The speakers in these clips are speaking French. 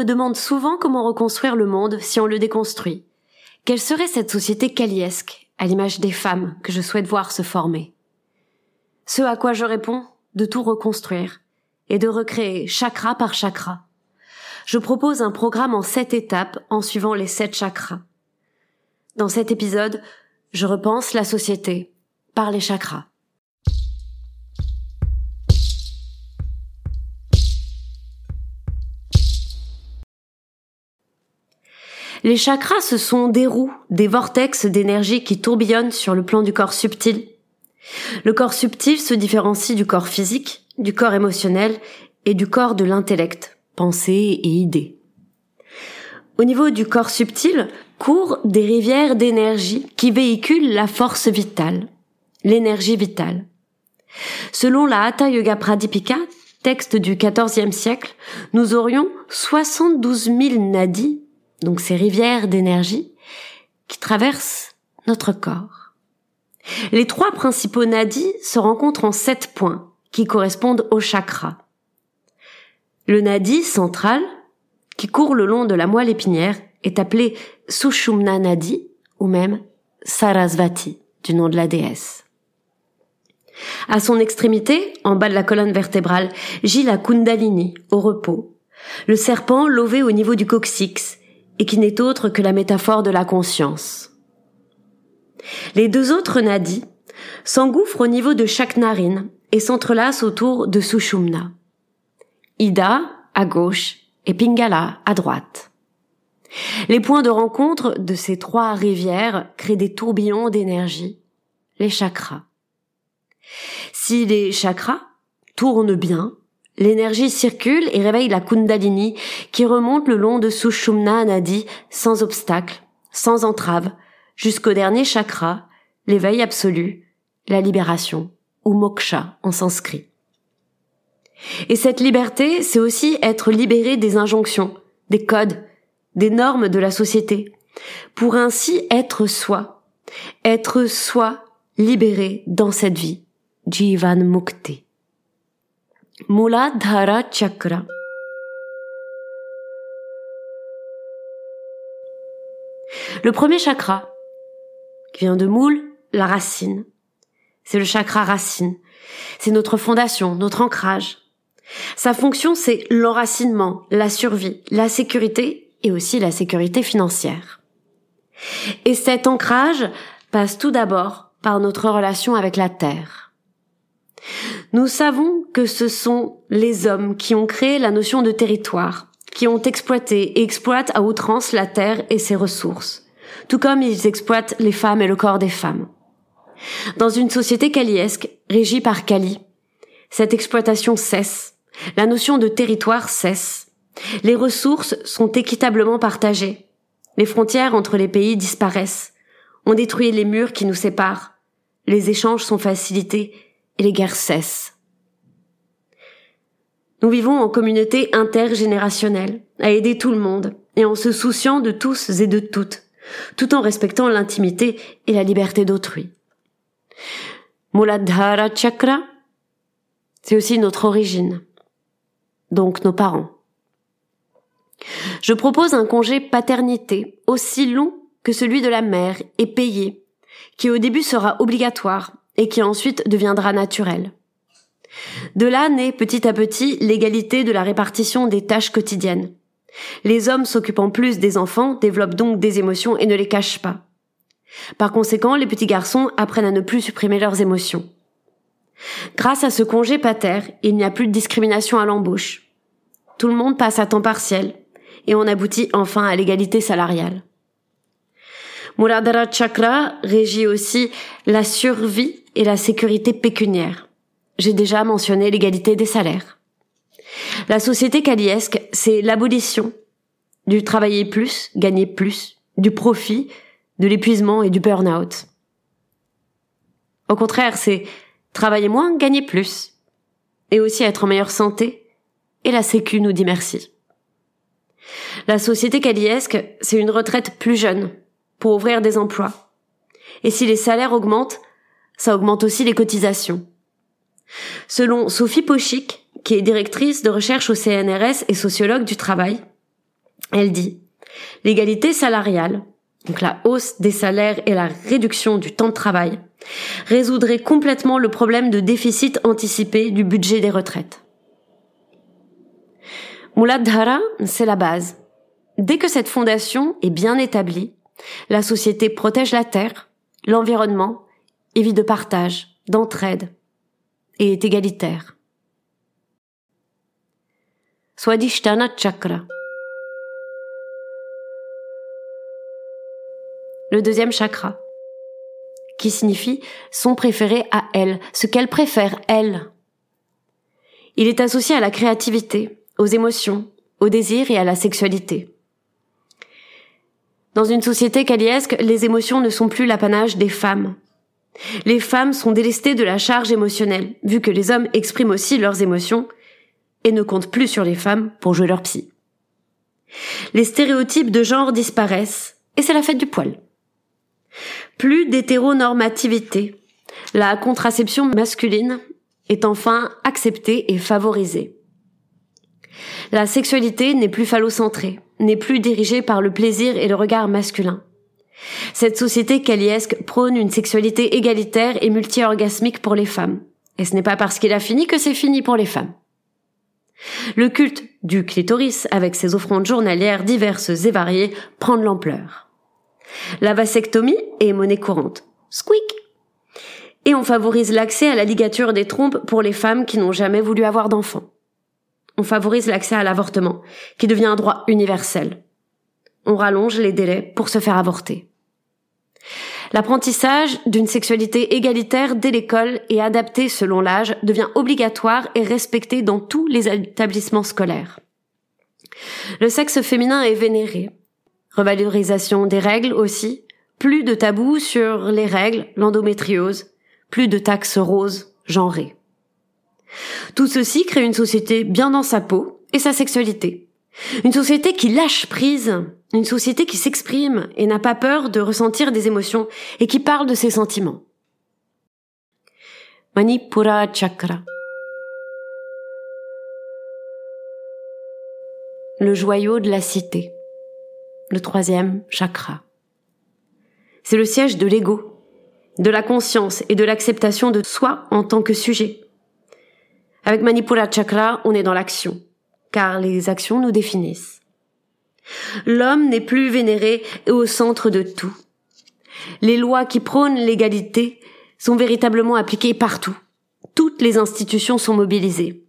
Me demande souvent comment reconstruire le monde si on le déconstruit. Quelle serait cette société caliesque, à l'image des femmes que je souhaite voir se former? Ce à quoi je réponds, de tout reconstruire et de recréer chakra par chakra. Je propose un programme en sept étapes en suivant les sept chakras. Dans cet épisode, je repense la société par les chakras. Les chakras, ce sont des roues, des vortex d'énergie qui tourbillonnent sur le plan du corps subtil. Le corps subtil se différencie du corps physique, du corps émotionnel et du corps de l'intellect, pensée et idées. Au niveau du corps subtil courent des rivières d'énergie qui véhiculent la force vitale, l'énergie vitale. Selon la Hatha Yoga Pradipika, texte du XIVe siècle, nous aurions 72 000 nadis donc ces rivières d'énergie qui traversent notre corps. Les trois principaux nadis se rencontrent en sept points qui correspondent au chakra. Le nadi central, qui court le long de la moelle épinière, est appelé Sushumna Nadi ou même Sarasvati, du nom de la déesse. À son extrémité, en bas de la colonne vertébrale, gît la Kundalini, au repos. Le serpent lové au niveau du coccyx, et qui n'est autre que la métaphore de la conscience. Les deux autres nadis s'engouffrent au niveau de chaque narine et s'entrelacent autour de Sushumna. Ida à gauche et Pingala à droite. Les points de rencontre de ces trois rivières créent des tourbillons d'énergie, les chakras. Si les chakras tournent bien, L'énergie circule et réveille la Kundalini qui remonte le long de Sushumna Nadi sans obstacle, sans entrave, jusqu'au dernier chakra, l'éveil absolu, la libération, ou moksha en sanskrit. Et cette liberté, c'est aussi être libéré des injonctions, des codes, des normes de la société, pour ainsi être soi, être soi libéré dans cette vie, Jivan Mukti. Muladhara Chakra. Le premier chakra, qui vient de moule, la racine. C'est le chakra racine. C'est notre fondation, notre ancrage. Sa fonction, c'est l'enracinement, la survie, la sécurité et aussi la sécurité financière. Et cet ancrage passe tout d'abord par notre relation avec la terre. Nous savons que ce sont les hommes qui ont créé la notion de territoire, qui ont exploité et exploitent à outrance la terre et ses ressources, tout comme ils exploitent les femmes et le corps des femmes. Dans une société kaliesque, régie par Kali, cette exploitation cesse, la notion de territoire cesse, les ressources sont équitablement partagées, les frontières entre les pays disparaissent, on détruit les murs qui nous séparent, les échanges sont facilités et les guerres cessent. Nous vivons en communauté intergénérationnelle, à aider tout le monde, et en se souciant de tous et de toutes, tout en respectant l'intimité et la liberté d'autrui. Muladhara Chakra, c'est aussi notre origine, donc nos parents. Je propose un congé paternité aussi long que celui de la mère et payé, qui au début sera obligatoire et qui ensuite deviendra naturel. De là naît petit à petit l'égalité de la répartition des tâches quotidiennes. Les hommes s'occupant plus des enfants développent donc des émotions et ne les cachent pas. Par conséquent, les petits garçons apprennent à ne plus supprimer leurs émotions. Grâce à ce congé pater, il n'y a plus de discrimination à l'embauche. Tout le monde passe à temps partiel et on aboutit enfin à l'égalité salariale. Muladhara Chakra régit aussi la survie et la sécurité pécuniaire. J'ai déjà mentionné l'égalité des salaires. La société kaliesque, c'est l'abolition du travailler plus, gagner plus, du profit, de l'épuisement et du burn-out. Au contraire, c'est travailler moins, gagner plus. Et aussi être en meilleure santé. Et la Sécu nous dit merci. La société kaliesque, c'est une retraite plus jeune pour ouvrir des emplois. Et si les salaires augmentent, ça augmente aussi les cotisations. Selon Sophie Pochik, qui est directrice de recherche au CNRS et sociologue du travail, elle dit L'égalité salariale, donc la hausse des salaires et la réduction du temps de travail, résoudrait complètement le problème de déficit anticipé du budget des retraites. Muladhara, c'est la base. Dès que cette fondation est bien établie, la société protège la terre, l'environnement, et vit de partage, d'entraide, et est égalitaire. Swadhisthana Chakra. Le deuxième chakra, qui signifie son préféré à elle, ce qu'elle préfère elle. Il est associé à la créativité, aux émotions, au désir et à la sexualité. Dans une société caliesque, les émotions ne sont plus l'apanage des femmes. Les femmes sont délestées de la charge émotionnelle, vu que les hommes expriment aussi leurs émotions et ne comptent plus sur les femmes pour jouer leur psy. Les stéréotypes de genre disparaissent, et c'est la fête du poil. Plus d'hétéronormativité. La contraception masculine est enfin acceptée et favorisée. La sexualité n'est plus phallocentrée, n'est plus dirigée par le plaisir et le regard masculin. Cette société caliesque prône une sexualité égalitaire et multi-orgasmique pour les femmes. Et ce n'est pas parce qu'il a fini que c'est fini pour les femmes. Le culte du clitoris, avec ses offrandes journalières diverses et variées, prend de l'ampleur. La vasectomie est monnaie courante. Squeak! Et on favorise l'accès à la ligature des trompes pour les femmes qui n'ont jamais voulu avoir d'enfants. On favorise l'accès à l'avortement, qui devient un droit universel. On rallonge les délais pour se faire avorter. L'apprentissage d'une sexualité égalitaire dès l'école et adaptée selon l'âge devient obligatoire et respecté dans tous les établissements scolaires. Le sexe féminin est vénéré. Revalorisation des règles aussi. Plus de tabous sur les règles, l'endométriose. Plus de taxes roses, genrées. Tout ceci crée une société bien dans sa peau et sa sexualité. Une société qui lâche prise, une société qui s'exprime et n'a pas peur de ressentir des émotions et qui parle de ses sentiments. Manipura Chakra. Le joyau de la cité. Le troisième chakra. C'est le siège de l'ego, de la conscience et de l'acceptation de soi en tant que sujet. Avec Manipura Chakra, on est dans l'action, car les actions nous définissent. L'homme n'est plus vénéré et au centre de tout. Les lois qui prônent l'égalité sont véritablement appliquées partout. Toutes les institutions sont mobilisées.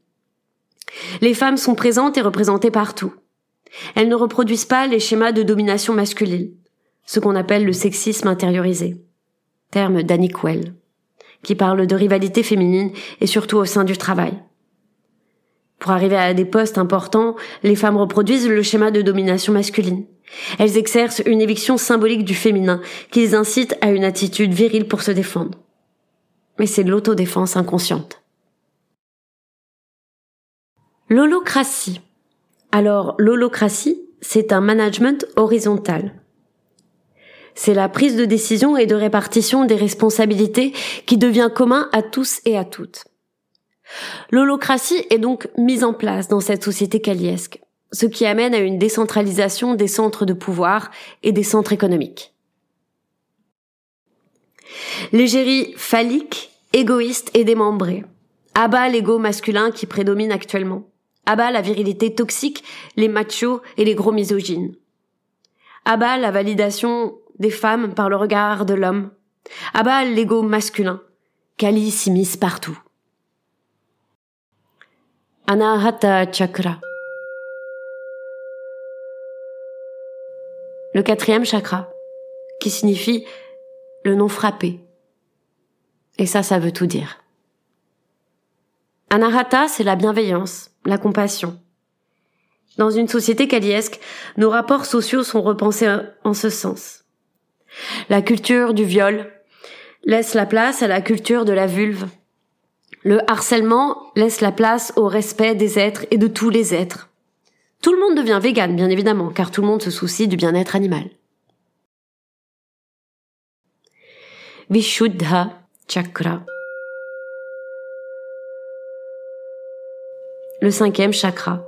Les femmes sont présentes et représentées partout. Elles ne reproduisent pas les schémas de domination masculine, ce qu'on appelle le sexisme intériorisé, terme d'Annie Quell qui parle de rivalité féminine et surtout au sein du travail. Pour arriver à des postes importants, les femmes reproduisent le schéma de domination masculine. Elles exercent une éviction symbolique du féminin qui les incite à une attitude virile pour se défendre. Mais c'est de l'autodéfense inconsciente. L'holocratie. Alors, l'holocratie, c'est un management horizontal c'est la prise de décision et de répartition des responsabilités qui devient commun à tous et à toutes. L'holocratie est donc mise en place dans cette société caliesque, ce qui amène à une décentralisation des centres de pouvoir et des centres économiques. L'égérie phallique, égoïste et démembrée, abat l'ego masculin qui prédomine actuellement, À bas la virilité toxique, les machos et les gros misogynes. À bas la validation des femmes par le regard de l'homme. À bas l'ego masculin. Kali s'immisce partout. Anahata Chakra. Le quatrième chakra, qui signifie le non frappé. Et ça, ça veut tout dire. Anahata, c'est la bienveillance, la compassion. Dans une société kaliesque, nos rapports sociaux sont repensés en ce sens. La culture du viol laisse la place à la culture de la vulve. Le harcèlement laisse la place au respect des êtres et de tous les êtres. Tout le monde devient vegan, bien évidemment, car tout le monde se soucie du bien-être animal. Vishuddha Chakra le cinquième chakra,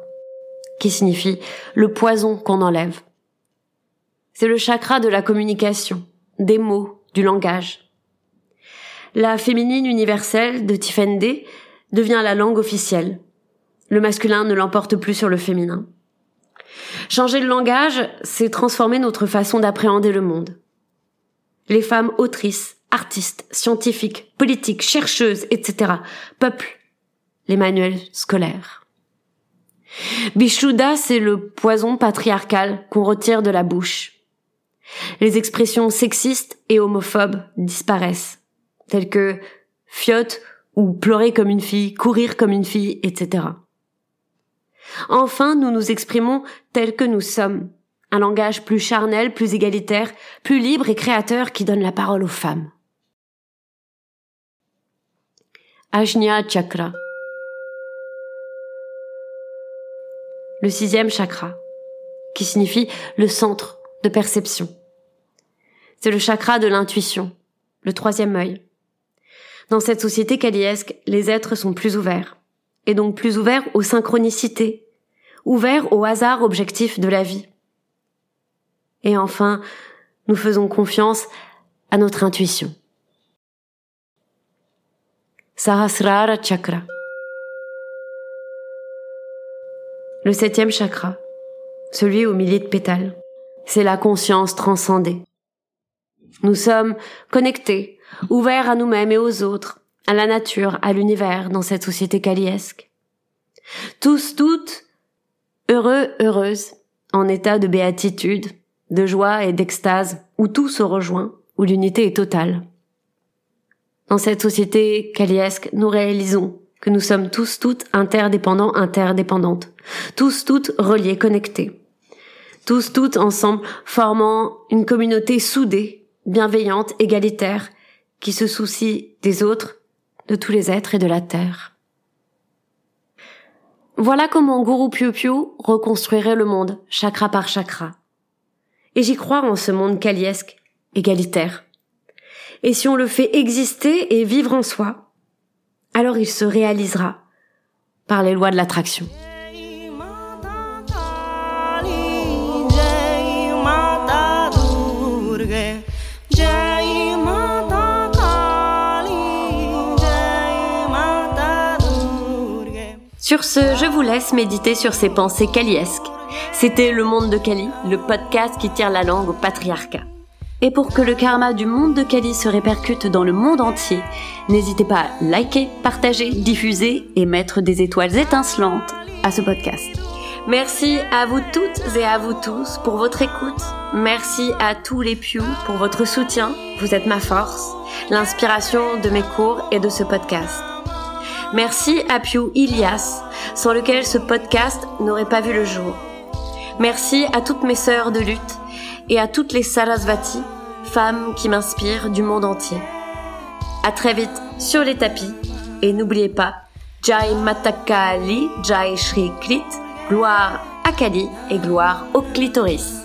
qui signifie le poison qu'on enlève. C'est le chakra de la communication, des mots, du langage. La féminine universelle de Tiffany devient la langue officielle. Le masculin ne l'emporte plus sur le féminin. Changer le langage, c'est transformer notre façon d'appréhender le monde. Les femmes autrices, artistes, scientifiques, politiques, chercheuses, etc. peuplent les manuels scolaires. Bishuda, c'est le poison patriarcal qu'on retire de la bouche. Les expressions sexistes et homophobes disparaissent, telles que fiotte ou pleurer comme une fille, courir comme une fille, etc. Enfin, nous nous exprimons tels que nous sommes, un langage plus charnel, plus égalitaire, plus libre et créateur qui donne la parole aux femmes. Ajna Chakra le sixième chakra, qui signifie le centre de perception. C'est le chakra de l'intuition, le troisième œil. Dans cette société kaliesque, les êtres sont plus ouverts, et donc plus ouverts aux synchronicités, ouverts au hasard objectif de la vie. Et enfin, nous faisons confiance à notre intuition. Sahasrara Chakra. Le septième chakra, celui au milieu de pétales, c'est la conscience transcendée. Nous sommes connectés, ouverts à nous-mêmes et aux autres, à la nature, à l'univers dans cette société kaliesque. Tous, toutes, heureux, heureuses, en état de béatitude, de joie et d'extase, où tout se rejoint, où l'unité est totale. Dans cette société kaliesque, nous réalisons que nous sommes tous toutes interdépendants, interdépendantes, tous toutes reliés, connectés, tous toutes ensemble formant une communauté soudée, bienveillante, égalitaire, qui se soucie des autres, de tous les êtres et de la terre. Voilà comment Guru Piu Piu reconstruirait le monde, chakra par chakra. Et j'y crois en ce monde kaliesque, égalitaire. Et si on le fait exister et vivre en soi, alors il se réalisera par les lois de l'attraction. Sur ce, je vous laisse méditer sur ces pensées kaliesques. C'était Le Monde de Kali, le podcast qui tire la langue au patriarcat. Et pour que le karma du monde de Kali se répercute dans le monde entier, n'hésitez pas à liker, partager, diffuser et mettre des étoiles étincelantes à ce podcast. Merci à vous toutes et à vous tous pour votre écoute. Merci à tous les Pew pour votre soutien. Vous êtes ma force, l'inspiration de mes cours et de ce podcast. Merci à Pew Ilias, sans lequel ce podcast n'aurait pas vu le jour. Merci à toutes mes sœurs de lutte et à toutes les Sarasvati, femmes qui m'inspirent du monde entier. À très vite sur les tapis et n'oubliez pas Jai Matakali, Jai Shri Klit, gloire à Kali et gloire au clitoris.